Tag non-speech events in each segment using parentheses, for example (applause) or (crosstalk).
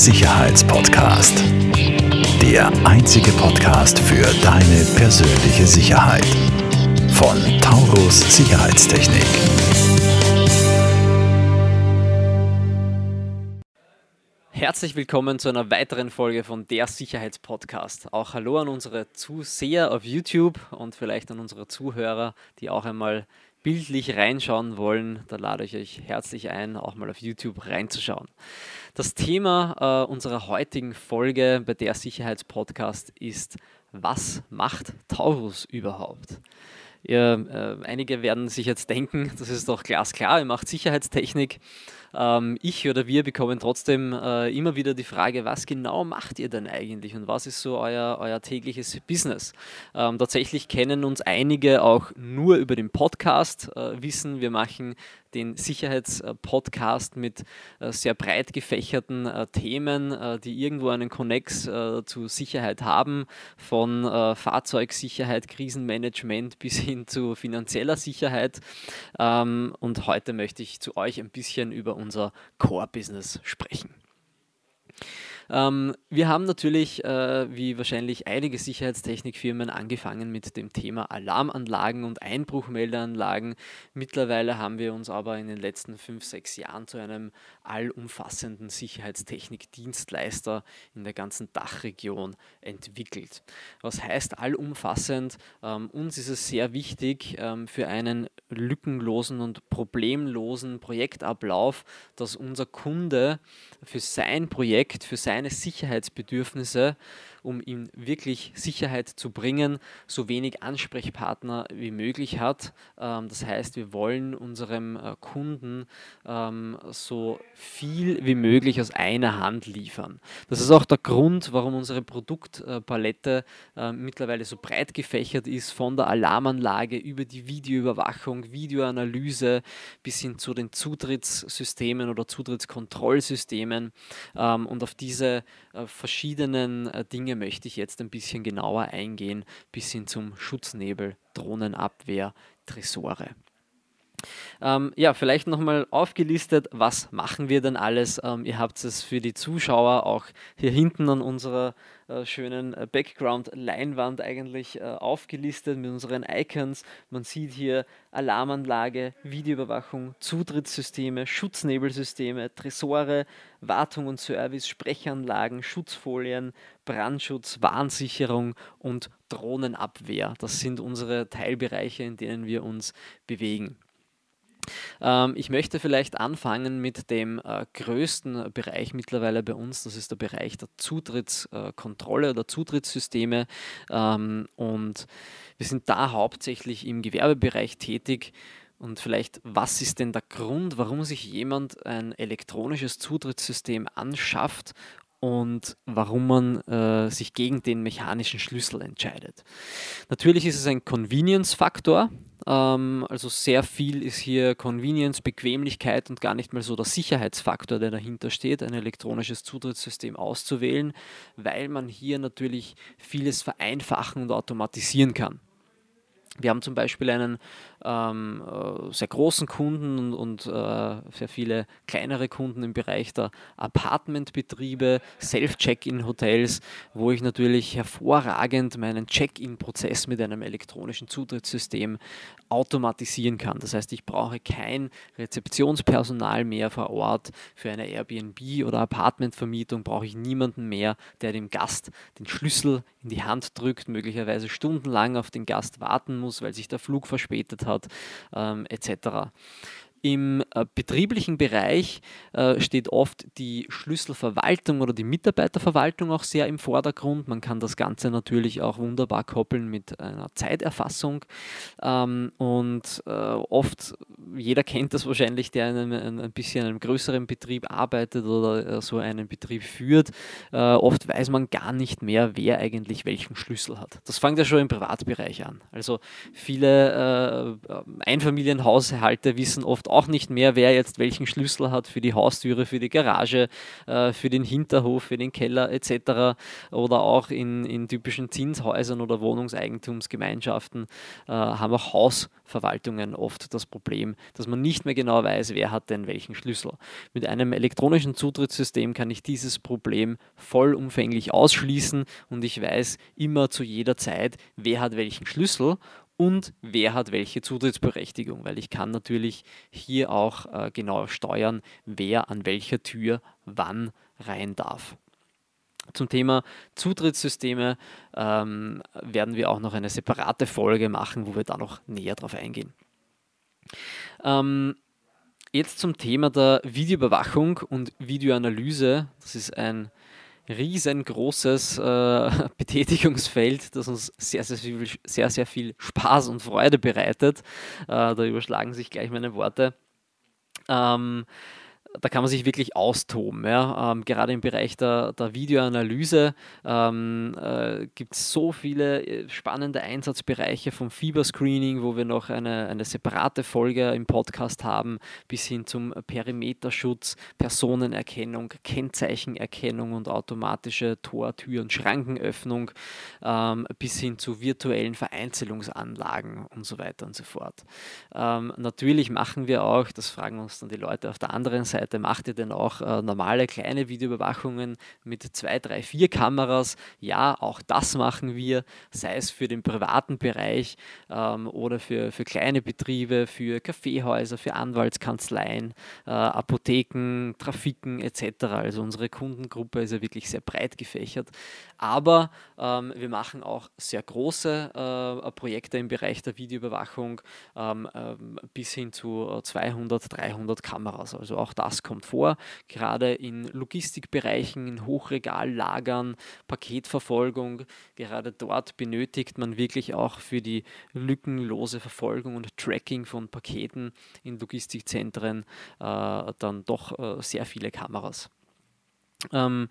Sicherheitspodcast. Der einzige Podcast für deine persönliche Sicherheit. Von Taurus Sicherheitstechnik. Herzlich willkommen zu einer weiteren Folge von der Sicherheitspodcast. Auch hallo an unsere Zuseher auf YouTube und vielleicht an unsere Zuhörer, die auch einmal bildlich reinschauen wollen, da lade ich euch herzlich ein, auch mal auf YouTube reinzuschauen. Das Thema äh, unserer heutigen Folge bei der Sicherheitspodcast ist, was macht Taurus überhaupt? Ihr, äh, einige werden sich jetzt denken, das ist doch glasklar, ihr macht Sicherheitstechnik. Ähm, ich oder wir bekommen trotzdem äh, immer wieder die Frage, was genau macht ihr denn eigentlich und was ist so euer, euer tägliches Business? Ähm, tatsächlich kennen uns einige auch nur über den Podcast, äh, wissen, wir machen den Sicherheitspodcast mit äh, sehr breit gefächerten äh, Themen, äh, die irgendwo einen Konnex zu Sicherheit haben, von Fahrzeugsicherheit, Krisenmanagement bis hin zu finanzieller Sicherheit. Ähm, und heute möchte ich zu euch ein bisschen über unser Core-Business sprechen. Ähm, wir haben natürlich, äh, wie wahrscheinlich einige Sicherheitstechnikfirmen, angefangen mit dem Thema Alarmanlagen und Einbruchmeldeanlagen. Mittlerweile haben wir uns aber in den letzten fünf, sechs Jahren zu einem allumfassenden Sicherheitstechnikdienstleister in der ganzen Dachregion entwickelt. Was heißt allumfassend? Ähm, uns ist es sehr wichtig, ähm, für einen lückenlosen und problemlosen Projektablauf, dass unser Kunde für sein Projekt, für sein seine Sicherheitsbedürfnisse um ihm wirklich Sicherheit zu bringen, so wenig Ansprechpartner wie möglich hat. Ähm, das heißt, wir wollen unserem äh, Kunden ähm, so viel wie möglich aus einer Hand liefern. Das ist auch der Grund, warum unsere Produktpalette äh, mittlerweile so breit gefächert ist, von der Alarmanlage über die Videoüberwachung, Videoanalyse bis hin zu den Zutrittssystemen oder Zutrittskontrollsystemen. Ähm, und auf diese äh, verschiedenen Dinge Dinge möchte ich jetzt ein bisschen genauer eingehen, bis hin zum Schutznebel, Drohnenabwehr, Tresore. Ähm, ja, vielleicht nochmal aufgelistet, was machen wir denn alles? Ähm, ihr habt es für die Zuschauer auch hier hinten an unserer äh, schönen äh, Background-Leinwand eigentlich äh, aufgelistet mit unseren Icons. Man sieht hier Alarmanlage, Videoüberwachung, Zutrittssysteme, Schutznebelsysteme, Tresore, Wartung und Service, Sprechanlagen, Schutzfolien, Brandschutz, Warnsicherung und Drohnenabwehr. Das sind unsere Teilbereiche, in denen wir uns bewegen. Ähm, ich möchte vielleicht anfangen mit dem äh, größten Bereich mittlerweile bei uns. Das ist der Bereich der Zutrittskontrolle äh, oder Zutrittssysteme. Ähm, und wir sind da hauptsächlich im Gewerbebereich tätig. Und vielleicht, was ist denn der Grund, warum sich jemand ein elektronisches Zutrittssystem anschafft und warum man äh, sich gegen den mechanischen Schlüssel entscheidet. Natürlich ist es ein Convenience-Faktor, ähm, also sehr viel ist hier Convenience, Bequemlichkeit und gar nicht mal so der Sicherheitsfaktor, der dahinter steht, ein elektronisches Zutrittssystem auszuwählen, weil man hier natürlich vieles vereinfachen und automatisieren kann. Wir haben zum Beispiel einen ähm, äh, sehr großen Kunden und, und äh, sehr viele kleinere Kunden im Bereich der Apartmentbetriebe, Self-Check-In-Hotels, wo ich natürlich hervorragend meinen Check-In-Prozess mit einem elektronischen Zutrittssystem automatisieren kann. Das heißt, ich brauche kein Rezeptionspersonal mehr vor Ort. Für eine Airbnb- oder Apartmentvermietung brauche ich niemanden mehr, der dem Gast den Schlüssel in die Hand drückt, möglicherweise stundenlang auf den Gast warten muss, weil sich der Flug verspätet hat, ähm, etc. Im äh, betrieblichen Bereich äh, steht oft die Schlüsselverwaltung oder die Mitarbeiterverwaltung auch sehr im Vordergrund. Man kann das Ganze natürlich auch wunderbar koppeln mit einer Zeiterfassung. Ähm, und äh, oft, jeder kennt das wahrscheinlich, der in einem, ein bisschen in einem größeren Betrieb arbeitet oder so einen Betrieb führt. Oft weiß man gar nicht mehr, wer eigentlich welchen Schlüssel hat. Das fängt ja schon im Privatbereich an. Also viele Einfamilienhaushalte wissen oft auch nicht mehr, wer jetzt welchen Schlüssel hat für die Haustüre, für die Garage, äh, für den Hinterhof, für den Keller etc. Oder auch in, in typischen Zinshäusern oder Wohnungseigentumsgemeinschaften äh, haben auch Hausverwaltungen oft das Problem, dass man nicht mehr genau weiß, wer hat denn welchen Schlüssel. Mit einem elektronischen Zutrittssystem kann ich dieses Problem vollumfänglich ausschließen und ich weiß immer zu jeder Zeit, wer hat welchen Schlüssel und wer hat welche Zutrittsberechtigung, weil ich kann natürlich hier auch äh, genau steuern, wer an welcher Tür wann rein darf. Zum Thema Zutrittssysteme ähm, werden wir auch noch eine separate Folge machen, wo wir da noch näher drauf eingehen. Ähm, jetzt zum Thema der Videoüberwachung und Videoanalyse. Das ist ein riesengroßes äh, (laughs) Betätigungsfeld, das uns sehr, sehr viel, sehr, sehr viel Spaß und Freude bereitet. Äh, da überschlagen sich gleich meine Worte. Ähm, da kann man sich wirklich austoben. Ja? Ähm, gerade im Bereich der, der Videoanalyse ähm, äh, gibt es so viele äh, spannende Einsatzbereiche vom Fieberscreening, wo wir noch eine, eine separate Folge im Podcast haben, bis hin zum Perimeterschutz, Personenerkennung, Kennzeichenerkennung und automatische Tor-, Tür- und Schrankenöffnung, ähm, bis hin zu virtuellen Vereinzelungsanlagen und so weiter und so fort. Ähm, natürlich machen wir auch, das fragen uns dann die Leute auf der anderen Seite, Seite macht ihr denn auch äh, normale kleine Videoüberwachungen mit zwei, drei, vier Kameras? Ja, auch das machen wir, sei es für den privaten Bereich ähm, oder für, für kleine Betriebe, für Kaffeehäuser, für Anwaltskanzleien, äh, Apotheken, Trafiken etc. Also unsere Kundengruppe ist ja wirklich sehr breit gefächert. Aber ähm, wir machen auch sehr große äh, Projekte im Bereich der Videoüberwachung ähm, ähm bis hin zu 200, äh, 300 Kameras. Also auch das das kommt vor, gerade in Logistikbereichen, in Hochregallagern, Paketverfolgung. Gerade dort benötigt man wirklich auch für die lückenlose Verfolgung und Tracking von Paketen in Logistikzentren äh, dann doch äh, sehr viele Kameras. Ähm,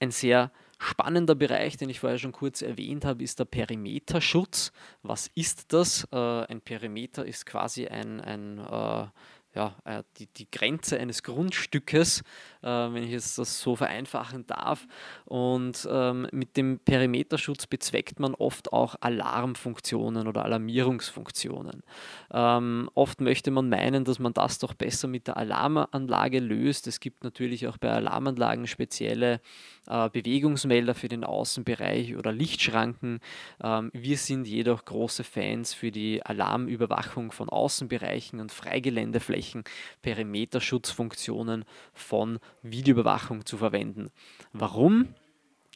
ein sehr spannender Bereich, den ich vorher schon kurz erwähnt habe, ist der Perimeterschutz. Was ist das? Äh, ein Perimeter ist quasi ein, ein äh, ja, äh, die, die Grenze eines Grundstückes, äh, wenn ich es das so vereinfachen darf. Und ähm, mit dem Perimeterschutz bezweckt man oft auch Alarmfunktionen oder Alarmierungsfunktionen. Ähm, oft möchte man meinen, dass man das doch besser mit der Alarmanlage löst. Es gibt natürlich auch bei Alarmanlagen spezielle äh, Bewegungsmelder für den Außenbereich oder Lichtschranken. Ähm, wir sind jedoch große Fans für die Alarmüberwachung von Außenbereichen und Freigeländeflächen Bereichen Perimeterschutzfunktionen von Videoüberwachung zu verwenden. Warum?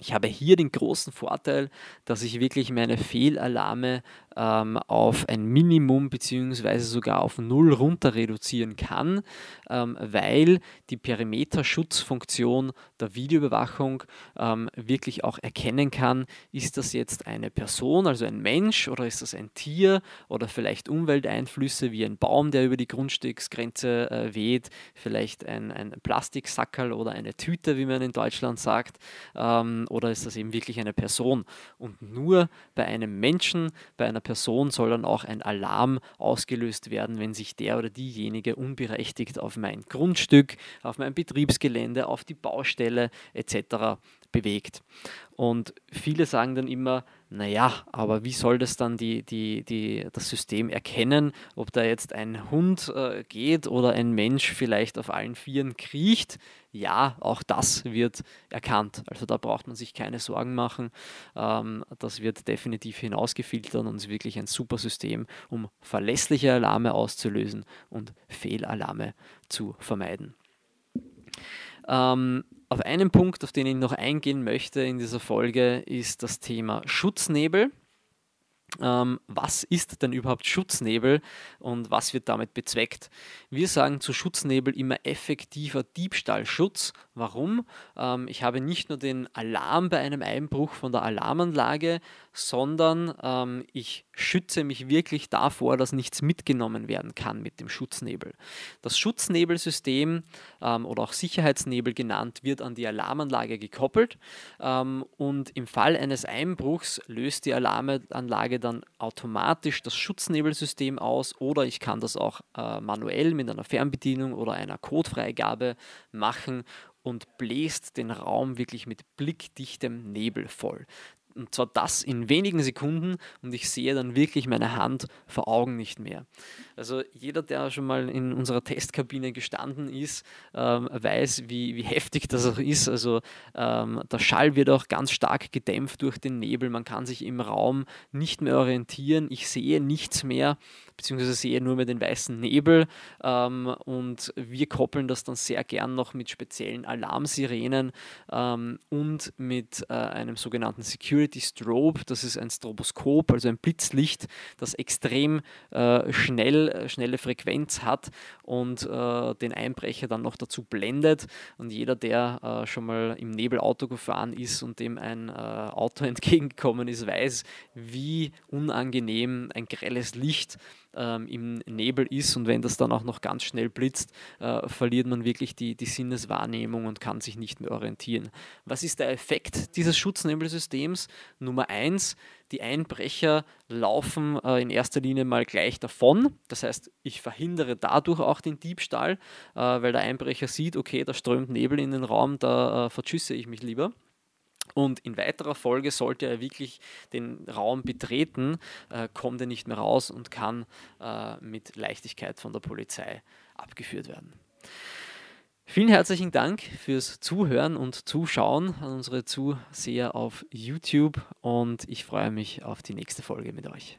Ich habe hier den großen Vorteil, dass ich wirklich meine Fehlalarme ähm, auf ein Minimum bzw. sogar auf Null runter reduzieren kann, ähm, weil die Perimeterschutzfunktion der Videoüberwachung ähm, wirklich auch erkennen kann, ist das jetzt eine Person, also ein Mensch oder ist das ein Tier oder vielleicht Umwelteinflüsse wie ein Baum, der über die Grundstücksgrenze äh, weht, vielleicht ein, ein Plastiksackerl oder eine Tüte, wie man in Deutschland sagt ähm, oder ist das eben wirklich eine Person? Und nur bei einem Menschen, bei einer Person soll dann auch ein Alarm ausgelöst werden, wenn sich der oder diejenige unberechtigt auf mein Grundstück, auf mein Betriebsgelände, auf die Baustelle etc. bewegt. Und viele sagen dann immer, naja, aber wie soll das dann die, die, die, das System erkennen, ob da jetzt ein Hund äh, geht oder ein Mensch vielleicht auf allen Vieren kriecht? Ja, auch das wird erkannt. Also da braucht man sich keine Sorgen machen. Ähm, das wird definitiv hinausgefiltert und ist wirklich ein super System, um verlässliche Alarme auszulösen und Fehlalarme zu vermeiden. Ähm, auf einen Punkt, auf den ich noch eingehen möchte in dieser Folge, ist das Thema Schutznebel. Ähm, was ist denn überhaupt Schutznebel und was wird damit bezweckt? Wir sagen zu Schutznebel immer effektiver Diebstahlschutz. Warum? Ähm, ich habe nicht nur den Alarm bei einem Einbruch von der Alarmanlage, sondern ähm, ich schütze mich wirklich davor, dass nichts mitgenommen werden kann mit dem Schutznebel. Das Schutznebelsystem ähm, oder auch Sicherheitsnebel genannt wird an die Alarmanlage gekoppelt ähm, und im Fall eines Einbruchs löst die Alarmanlage dann automatisch das Schutznebelsystem aus oder ich kann das auch äh, manuell mit einer Fernbedienung oder einer Codefreigabe machen und bläst den Raum wirklich mit blickdichtem Nebel voll. Und zwar das in wenigen Sekunden und ich sehe dann wirklich meine Hand vor Augen nicht mehr. Also jeder, der schon mal in unserer Testkabine gestanden ist, ähm, weiß, wie, wie heftig das auch ist. Also ähm, der Schall wird auch ganz stark gedämpft durch den Nebel. Man kann sich im Raum nicht mehr orientieren. Ich sehe nichts mehr, beziehungsweise sehe nur mehr den weißen Nebel. Ähm, und wir koppeln das dann sehr gern noch mit speziellen Alarmsirenen ähm, und mit äh, einem sogenannten Security Strobe, das ist ein Stroboskop, also ein Blitzlicht, das extrem äh, schnell, äh, schnelle Frequenz hat und äh, den Einbrecher dann noch dazu blendet. Und jeder, der äh, schon mal im Nebelauto gefahren ist und dem ein äh, Auto (laughs) entgegengekommen ist, weiß, wie unangenehm ein grelles Licht ähm, im Nebel ist und wenn das dann auch noch ganz schnell blitzt, äh, verliert man wirklich die, die Sinneswahrnehmung und kann sich nicht mehr orientieren. Was ist der Effekt dieses Schutznebelsystems? Nummer eins, die Einbrecher laufen äh, in erster Linie mal gleich davon. Das heißt, ich verhindere dadurch auch den Diebstahl, äh, weil der Einbrecher sieht, okay, da strömt Nebel in den Raum, da äh, verschüsse ich mich lieber. Und in weiterer Folge sollte er wirklich den Raum betreten, äh, kommt er nicht mehr raus und kann äh, mit Leichtigkeit von der Polizei abgeführt werden. Vielen herzlichen Dank fürs Zuhören und Zuschauen an unsere Zuseher auf YouTube und ich freue mich auf die nächste Folge mit euch.